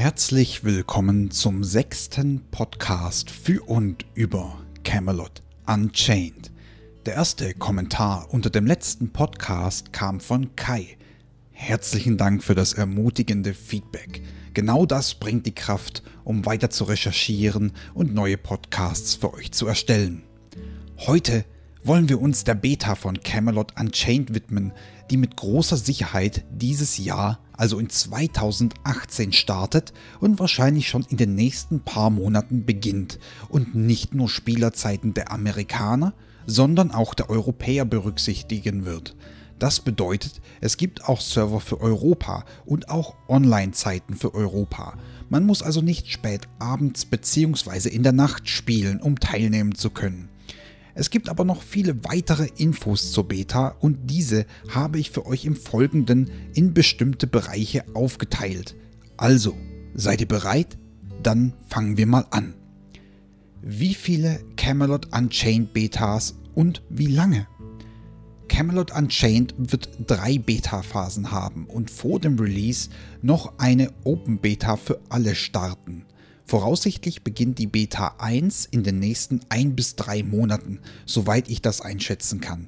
Herzlich willkommen zum sechsten Podcast für und über Camelot Unchained. Der erste Kommentar unter dem letzten Podcast kam von Kai. Herzlichen Dank für das ermutigende Feedback. Genau das bringt die Kraft, um weiter zu recherchieren und neue Podcasts für euch zu erstellen. Heute wollen wir uns der Beta von Camelot Unchained widmen, die mit großer Sicherheit dieses Jahr, also in 2018 startet und wahrscheinlich schon in den nächsten paar Monaten beginnt und nicht nur Spielerzeiten der Amerikaner, sondern auch der Europäer berücksichtigen wird. Das bedeutet, es gibt auch Server für Europa und auch Online-Zeiten für Europa. Man muss also nicht spät abends bzw. in der Nacht spielen, um teilnehmen zu können. Es gibt aber noch viele weitere Infos zur Beta und diese habe ich für euch im Folgenden in bestimmte Bereiche aufgeteilt. Also, seid ihr bereit? Dann fangen wir mal an. Wie viele Camelot Unchained Betas und wie lange? Camelot Unchained wird drei Beta-Phasen haben und vor dem Release noch eine Open Beta für alle starten. Voraussichtlich beginnt die Beta 1 in den nächsten 1 bis 3 Monaten, soweit ich das einschätzen kann.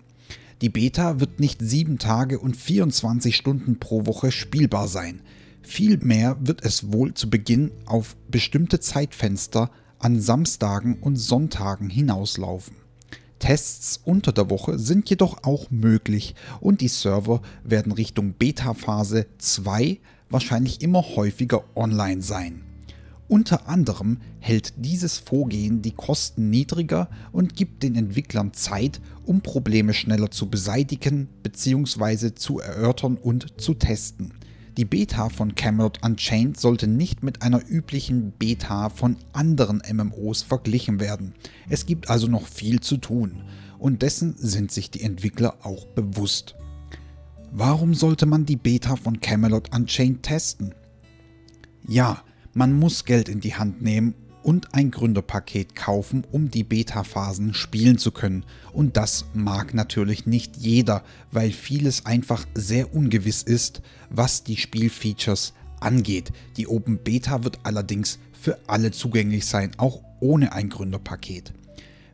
Die Beta wird nicht 7 Tage und 24 Stunden pro Woche spielbar sein. Vielmehr wird es wohl zu Beginn auf bestimmte Zeitfenster an Samstagen und Sonntagen hinauslaufen. Tests unter der Woche sind jedoch auch möglich und die Server werden Richtung Beta-Phase 2 wahrscheinlich immer häufiger online sein. Unter anderem hält dieses Vorgehen die Kosten niedriger und gibt den Entwicklern Zeit, um Probleme schneller zu beseitigen bzw. zu erörtern und zu testen. Die Beta von Camelot Unchained sollte nicht mit einer üblichen Beta von anderen MMOs verglichen werden. Es gibt also noch viel zu tun und dessen sind sich die Entwickler auch bewusst. Warum sollte man die Beta von Camelot Unchained testen? Ja, man muss Geld in die Hand nehmen und ein Gründerpaket kaufen, um die Beta-Phasen spielen zu können. Und das mag natürlich nicht jeder, weil vieles einfach sehr ungewiss ist, was die Spielfeatures angeht. Die Open Beta wird allerdings für alle zugänglich sein, auch ohne ein Gründerpaket.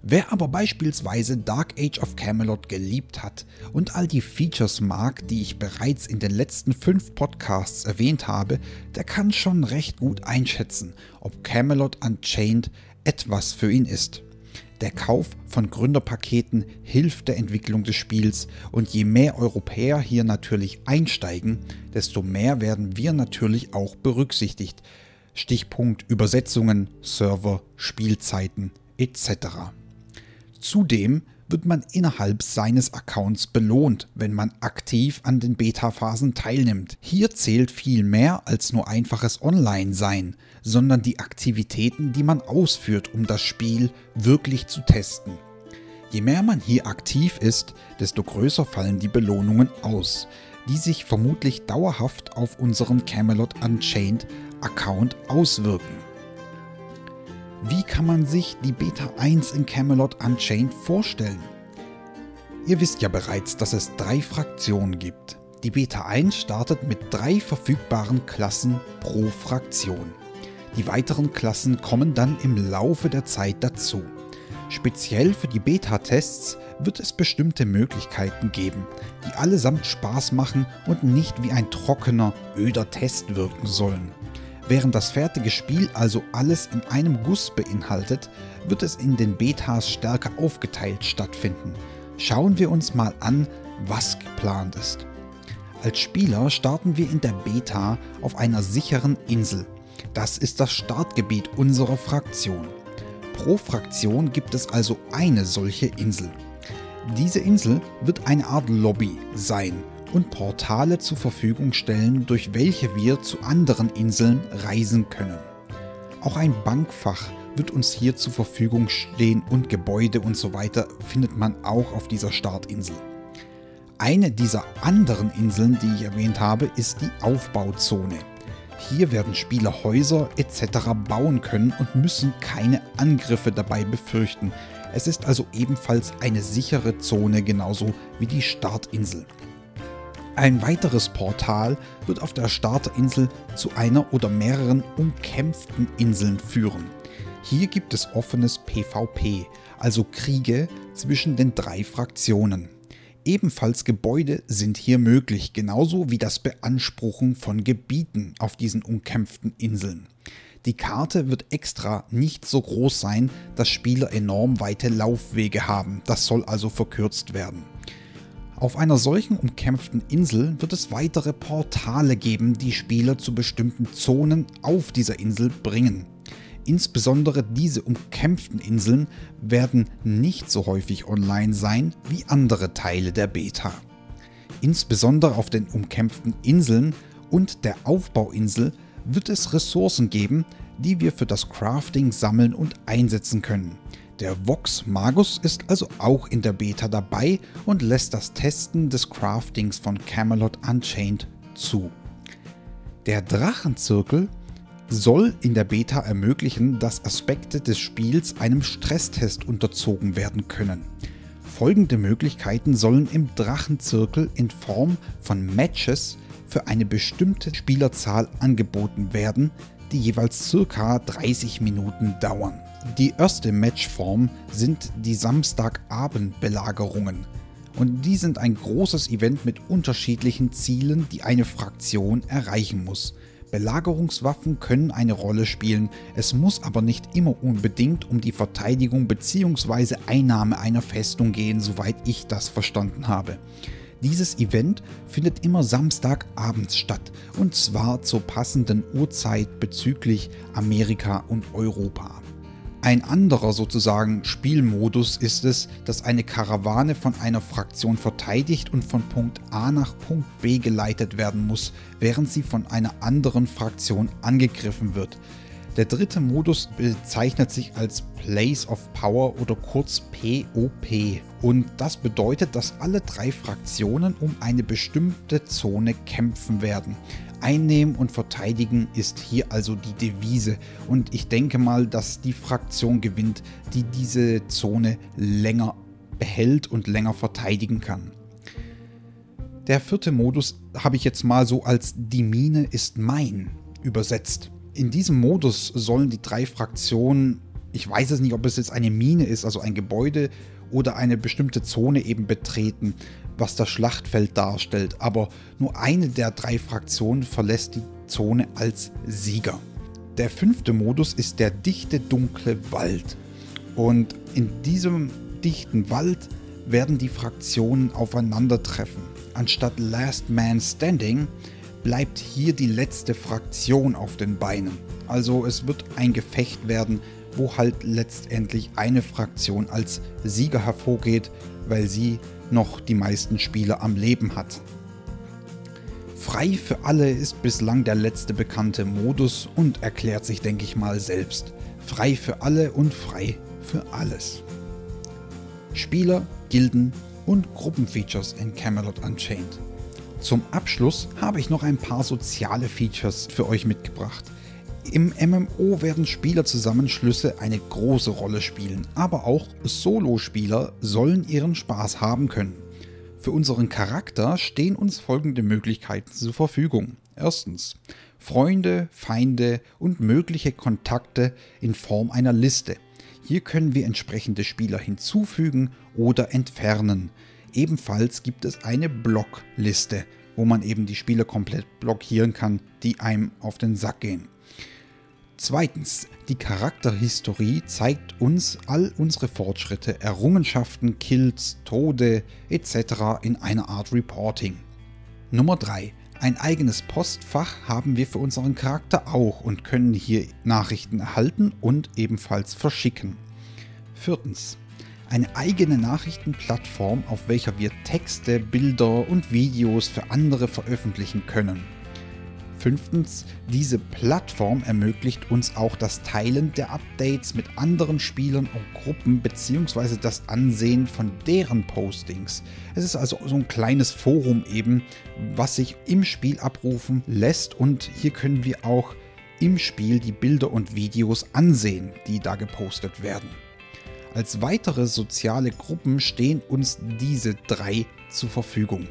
Wer aber beispielsweise Dark Age of Camelot geliebt hat und all die Features mag, die ich bereits in den letzten fünf Podcasts erwähnt habe, der kann schon recht gut einschätzen, ob Camelot Unchained etwas für ihn ist. Der Kauf von Gründerpaketen hilft der Entwicklung des Spiels und je mehr Europäer hier natürlich einsteigen, desto mehr werden wir natürlich auch berücksichtigt. Stichpunkt Übersetzungen, Server, Spielzeiten etc. Zudem wird man innerhalb seines Accounts belohnt, wenn man aktiv an den Beta-Phasen teilnimmt. Hier zählt viel mehr als nur einfaches Online-Sein, sondern die Aktivitäten, die man ausführt, um das Spiel wirklich zu testen. Je mehr man hier aktiv ist, desto größer fallen die Belohnungen aus, die sich vermutlich dauerhaft auf unseren Camelot Unchained Account auswirken. Wie kann man sich die Beta 1 in Camelot Unchained vorstellen? Ihr wisst ja bereits, dass es drei Fraktionen gibt. Die Beta 1 startet mit drei verfügbaren Klassen pro Fraktion. Die weiteren Klassen kommen dann im Laufe der Zeit dazu. Speziell für die Beta-Tests wird es bestimmte Möglichkeiten geben, die allesamt Spaß machen und nicht wie ein trockener, öder Test wirken sollen. Während das fertige Spiel also alles in einem Guss beinhaltet, wird es in den Betas stärker aufgeteilt stattfinden. Schauen wir uns mal an, was geplant ist. Als Spieler starten wir in der Beta auf einer sicheren Insel. Das ist das Startgebiet unserer Fraktion. Pro Fraktion gibt es also eine solche Insel. Diese Insel wird eine Art Lobby sein und Portale zur Verfügung stellen, durch welche wir zu anderen Inseln reisen können. Auch ein Bankfach wird uns hier zur Verfügung stehen und Gebäude und so weiter findet man auch auf dieser Startinsel. Eine dieser anderen Inseln, die ich erwähnt habe, ist die Aufbauzone. Hier werden Spieler Häuser etc. bauen können und müssen keine Angriffe dabei befürchten. Es ist also ebenfalls eine sichere Zone genauso wie die Startinsel. Ein weiteres Portal wird auf der Starterinsel zu einer oder mehreren umkämpften Inseln führen. Hier gibt es offenes PvP, also Kriege zwischen den drei Fraktionen. Ebenfalls Gebäude sind hier möglich, genauso wie das Beanspruchen von Gebieten auf diesen umkämpften Inseln. Die Karte wird extra nicht so groß sein, dass Spieler enorm weite Laufwege haben, das soll also verkürzt werden. Auf einer solchen umkämpften Insel wird es weitere Portale geben, die Spieler zu bestimmten Zonen auf dieser Insel bringen. Insbesondere diese umkämpften Inseln werden nicht so häufig online sein wie andere Teile der Beta. Insbesondere auf den umkämpften Inseln und der Aufbauinsel wird es Ressourcen geben, die wir für das Crafting sammeln und einsetzen können. Der Vox Magus ist also auch in der Beta dabei und lässt das Testen des Craftings von Camelot Unchained zu. Der Drachenzirkel soll in der Beta ermöglichen, dass Aspekte des Spiels einem Stresstest unterzogen werden können. Folgende Möglichkeiten sollen im Drachenzirkel in Form von Matches für eine bestimmte Spielerzahl angeboten werden, die jeweils ca. 30 Minuten dauern. Die erste Matchform sind die Samstagabendbelagerungen. Und die sind ein großes Event mit unterschiedlichen Zielen, die eine Fraktion erreichen muss. Belagerungswaffen können eine Rolle spielen, es muss aber nicht immer unbedingt um die Verteidigung bzw. Einnahme einer Festung gehen, soweit ich das verstanden habe. Dieses Event findet immer Samstagabends statt und zwar zur passenden Uhrzeit bezüglich Amerika und Europa. Ein anderer sozusagen Spielmodus ist es, dass eine Karawane von einer Fraktion verteidigt und von Punkt A nach Punkt B geleitet werden muss, während sie von einer anderen Fraktion angegriffen wird. Der dritte Modus bezeichnet sich als Place of Power oder kurz POP und das bedeutet, dass alle drei Fraktionen um eine bestimmte Zone kämpfen werden. Einnehmen und verteidigen ist hier also die Devise und ich denke mal, dass die Fraktion gewinnt, die diese Zone länger behält und länger verteidigen kann. Der vierte Modus habe ich jetzt mal so als die Mine ist mein übersetzt. In diesem Modus sollen die drei Fraktionen, ich weiß es nicht, ob es jetzt eine Mine ist, also ein Gebäude oder eine bestimmte Zone eben betreten, was das Schlachtfeld darstellt, aber nur eine der drei Fraktionen verlässt die Zone als Sieger. Der fünfte Modus ist der dichte dunkle Wald. Und in diesem dichten Wald werden die Fraktionen aufeinandertreffen. Anstatt Last Man Standing bleibt hier die letzte Fraktion auf den Beinen. Also es wird ein Gefecht werden, wo halt letztendlich eine Fraktion als Sieger hervorgeht, weil sie noch die meisten Spieler am Leben hat. Frei für alle ist bislang der letzte bekannte Modus und erklärt sich, denke ich mal, selbst. Frei für alle und frei für alles. Spieler, Gilden und Gruppenfeatures in Camelot Unchained. Zum Abschluss habe ich noch ein paar soziale Features für euch mitgebracht. Im MMO werden Spielerzusammenschlüsse eine große Rolle spielen, aber auch Solo-Spieler sollen ihren Spaß haben können. Für unseren Charakter stehen uns folgende Möglichkeiten zur Verfügung. Erstens Freunde, Feinde und mögliche Kontakte in Form einer Liste. Hier können wir entsprechende Spieler hinzufügen oder entfernen. Ebenfalls gibt es eine Blockliste, wo man eben die Spieler komplett blockieren kann, die einem auf den Sack gehen. Zweitens, die Charakterhistorie zeigt uns all unsere Fortschritte, Errungenschaften, Kills, Tode etc. in einer Art Reporting. Nummer 3. Ein eigenes Postfach haben wir für unseren Charakter auch und können hier Nachrichten erhalten und ebenfalls verschicken. Viertens. Eine eigene Nachrichtenplattform, auf welcher wir Texte, Bilder und Videos für andere veröffentlichen können. Fünftens, diese Plattform ermöglicht uns auch das Teilen der Updates mit anderen Spielern und Gruppen bzw. das Ansehen von deren Postings. Es ist also so ein kleines Forum eben, was sich im Spiel abrufen lässt und hier können wir auch im Spiel die Bilder und Videos ansehen, die da gepostet werden. Als weitere soziale Gruppen stehen uns diese drei zur Verfügung.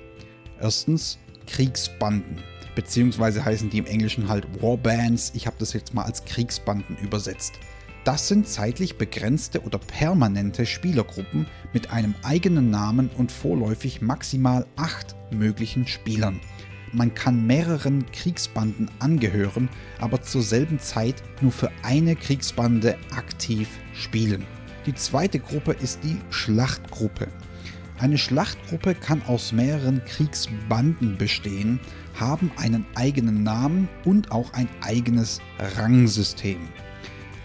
Erstens Kriegsbanden. Beziehungsweise heißen die im Englischen halt Warbands. Ich habe das jetzt mal als Kriegsbanden übersetzt. Das sind zeitlich begrenzte oder permanente Spielergruppen mit einem eigenen Namen und vorläufig maximal acht möglichen Spielern. Man kann mehreren Kriegsbanden angehören, aber zur selben Zeit nur für eine Kriegsbande aktiv spielen. Die zweite Gruppe ist die Schlachtgruppe. Eine Schlachtgruppe kann aus mehreren Kriegsbanden bestehen, haben einen eigenen Namen und auch ein eigenes Rangsystem.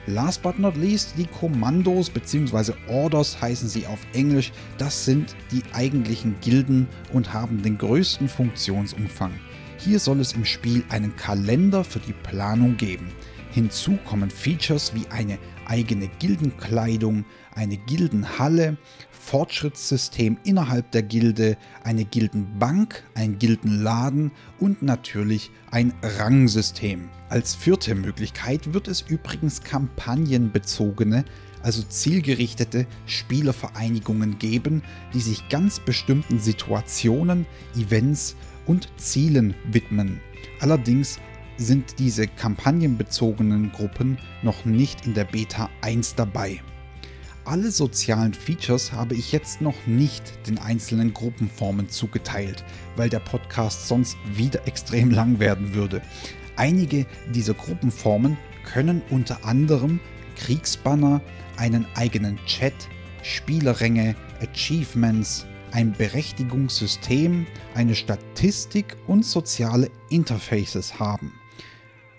Last but not least, die Kommandos bzw. Orders heißen sie auf Englisch. Das sind die eigentlichen Gilden und haben den größten Funktionsumfang. Hier soll es im Spiel einen Kalender für die Planung geben. Hinzu kommen Features wie eine eigene Gildenkleidung, eine Gildenhalle, Fortschrittssystem innerhalb der Gilde, eine Gildenbank, ein Gildenladen und natürlich ein Rangsystem. Als vierte Möglichkeit wird es übrigens kampagnenbezogene, also zielgerichtete Spielervereinigungen geben, die sich ganz bestimmten Situationen, Events und Zielen widmen. Allerdings sind diese kampagnenbezogenen Gruppen noch nicht in der Beta 1 dabei. Alle sozialen Features habe ich jetzt noch nicht den einzelnen Gruppenformen zugeteilt, weil der Podcast sonst wieder extrem lang werden würde. Einige dieser Gruppenformen können unter anderem Kriegsbanner, einen eigenen Chat, Spielerränge, Achievements, ein Berechtigungssystem, eine Statistik und soziale Interfaces haben.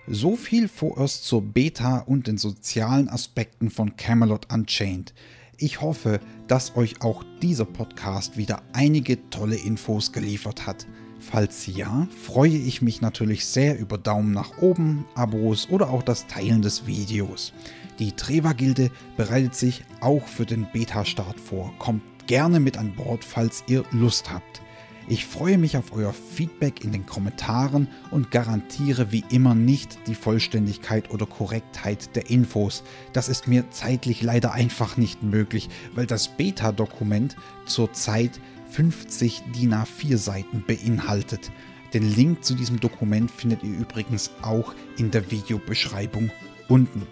So viel vorerst zur Beta und den sozialen Aspekten von Camelot Unchained. Ich hoffe, dass euch auch dieser Podcast wieder einige tolle Infos geliefert hat. Falls ja, freue ich mich natürlich sehr über Daumen nach oben, Abos oder auch das Teilen des Videos. Die Treva-Gilde bereitet sich auch für den Beta-Start vor. Kommt gerne mit an Bord, falls ihr Lust habt. Ich freue mich auf euer Feedback in den Kommentaren und garantiere wie immer nicht die Vollständigkeit oder Korrektheit der Infos. Das ist mir zeitlich leider einfach nicht möglich, weil das Beta-Dokument zurzeit 50 DIN A4 Seiten beinhaltet. Den Link zu diesem Dokument findet ihr übrigens auch in der Videobeschreibung unten.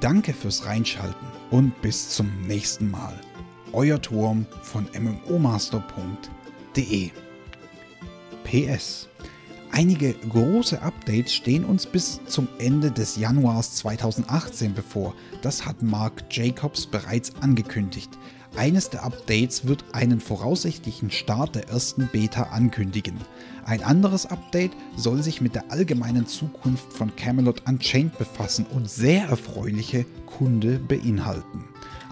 Danke fürs Reinschalten und bis zum nächsten Mal. Euer Turm von MMOmaster.de www.ftf.de. PS. Einige große Updates stehen uns bis zum Ende des Januars 2018 bevor. Das hat Mark Jacobs bereits angekündigt. Eines der Updates wird einen voraussichtlichen Start der ersten Beta ankündigen. Ein anderes Update soll sich mit der allgemeinen Zukunft von Camelot Unchained befassen und sehr erfreuliche Kunde beinhalten.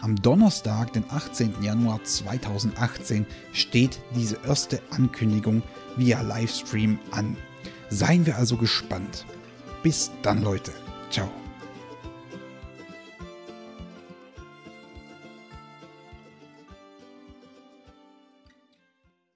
Am Donnerstag, den 18. Januar 2018, steht diese erste Ankündigung via Livestream an. Seien wir also gespannt. Bis dann, Leute. Ciao.